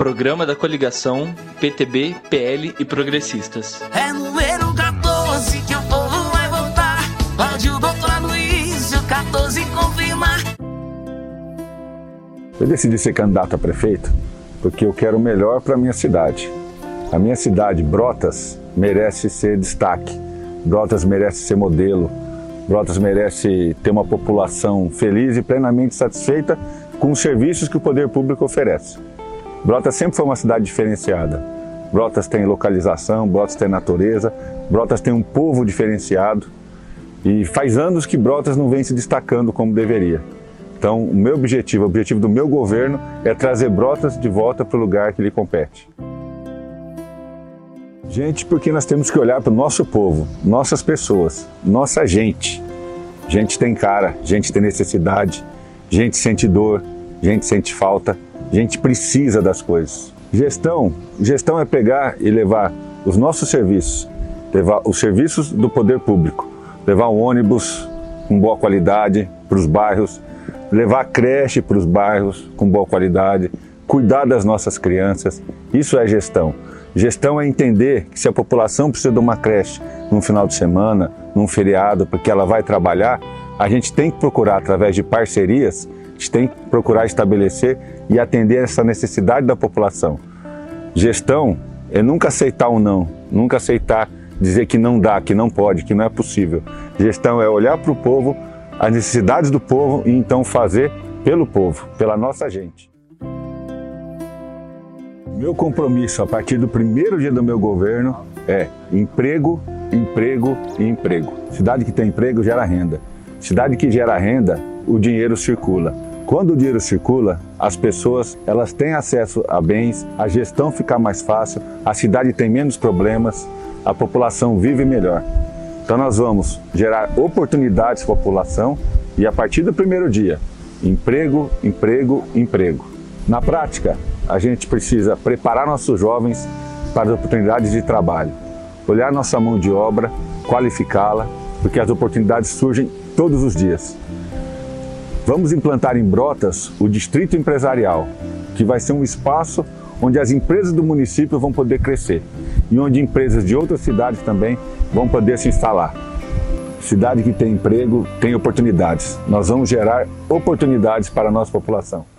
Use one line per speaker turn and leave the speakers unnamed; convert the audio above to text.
programa da coligação PTB, PL e Progressistas.
É número 14 que o povo vai votar. Pode o doutor Luiz, o 14 confirmar.
Eu decidi ser candidato a prefeito porque eu quero o melhor para a minha cidade. A minha cidade, Brotas, merece ser destaque. Brotas merece ser modelo. Brotas merece ter uma população feliz e plenamente satisfeita com os serviços que o poder público oferece. Brotas sempre foi uma cidade diferenciada. Brotas tem localização, Brotas tem natureza, Brotas tem um povo diferenciado e faz anos que Brotas não vem se destacando como deveria. Então, o meu objetivo, o objetivo do meu governo é trazer Brotas de volta para o lugar que lhe compete. Gente, porque nós temos que olhar para o nosso povo, nossas pessoas, nossa gente. Gente tem cara, gente tem necessidade, gente sente dor, gente sente falta, gente precisa das coisas. Gestão, gestão é pegar e levar os nossos serviços, levar os serviços do poder público, levar um ônibus com boa qualidade para os bairros, levar creche para os bairros com boa qualidade, cuidar das nossas crianças. Isso é gestão. Gestão é entender que se a população precisa de uma creche num final de semana, num feriado, porque ela vai trabalhar, a gente tem que procurar, através de parcerias, a tem que procurar estabelecer e atender essa necessidade da população. Gestão é nunca aceitar um não, nunca aceitar dizer que não dá, que não pode, que não é possível. Gestão é olhar para o povo, as necessidades do povo e então fazer pelo povo, pela nossa gente. Meu compromisso a partir do primeiro dia do meu governo é emprego, emprego e emprego. Cidade que tem emprego gera renda. Cidade que gera renda, o dinheiro circula. Quando o dinheiro circula, as pessoas elas têm acesso a bens, a gestão fica mais fácil, a cidade tem menos problemas, a população vive melhor. Então nós vamos gerar oportunidades para a população e a partir do primeiro dia, emprego, emprego, emprego. Na prática, a gente precisa preparar nossos jovens para as oportunidades de trabalho, olhar nossa mão de obra, qualificá-la, porque as oportunidades surgem todos os dias. Vamos implantar em Brotas o Distrito Empresarial, que vai ser um espaço onde as empresas do município vão poder crescer e onde empresas de outras cidades também vão poder se instalar. Cidade que tem emprego tem oportunidades. Nós vamos gerar oportunidades para a nossa população.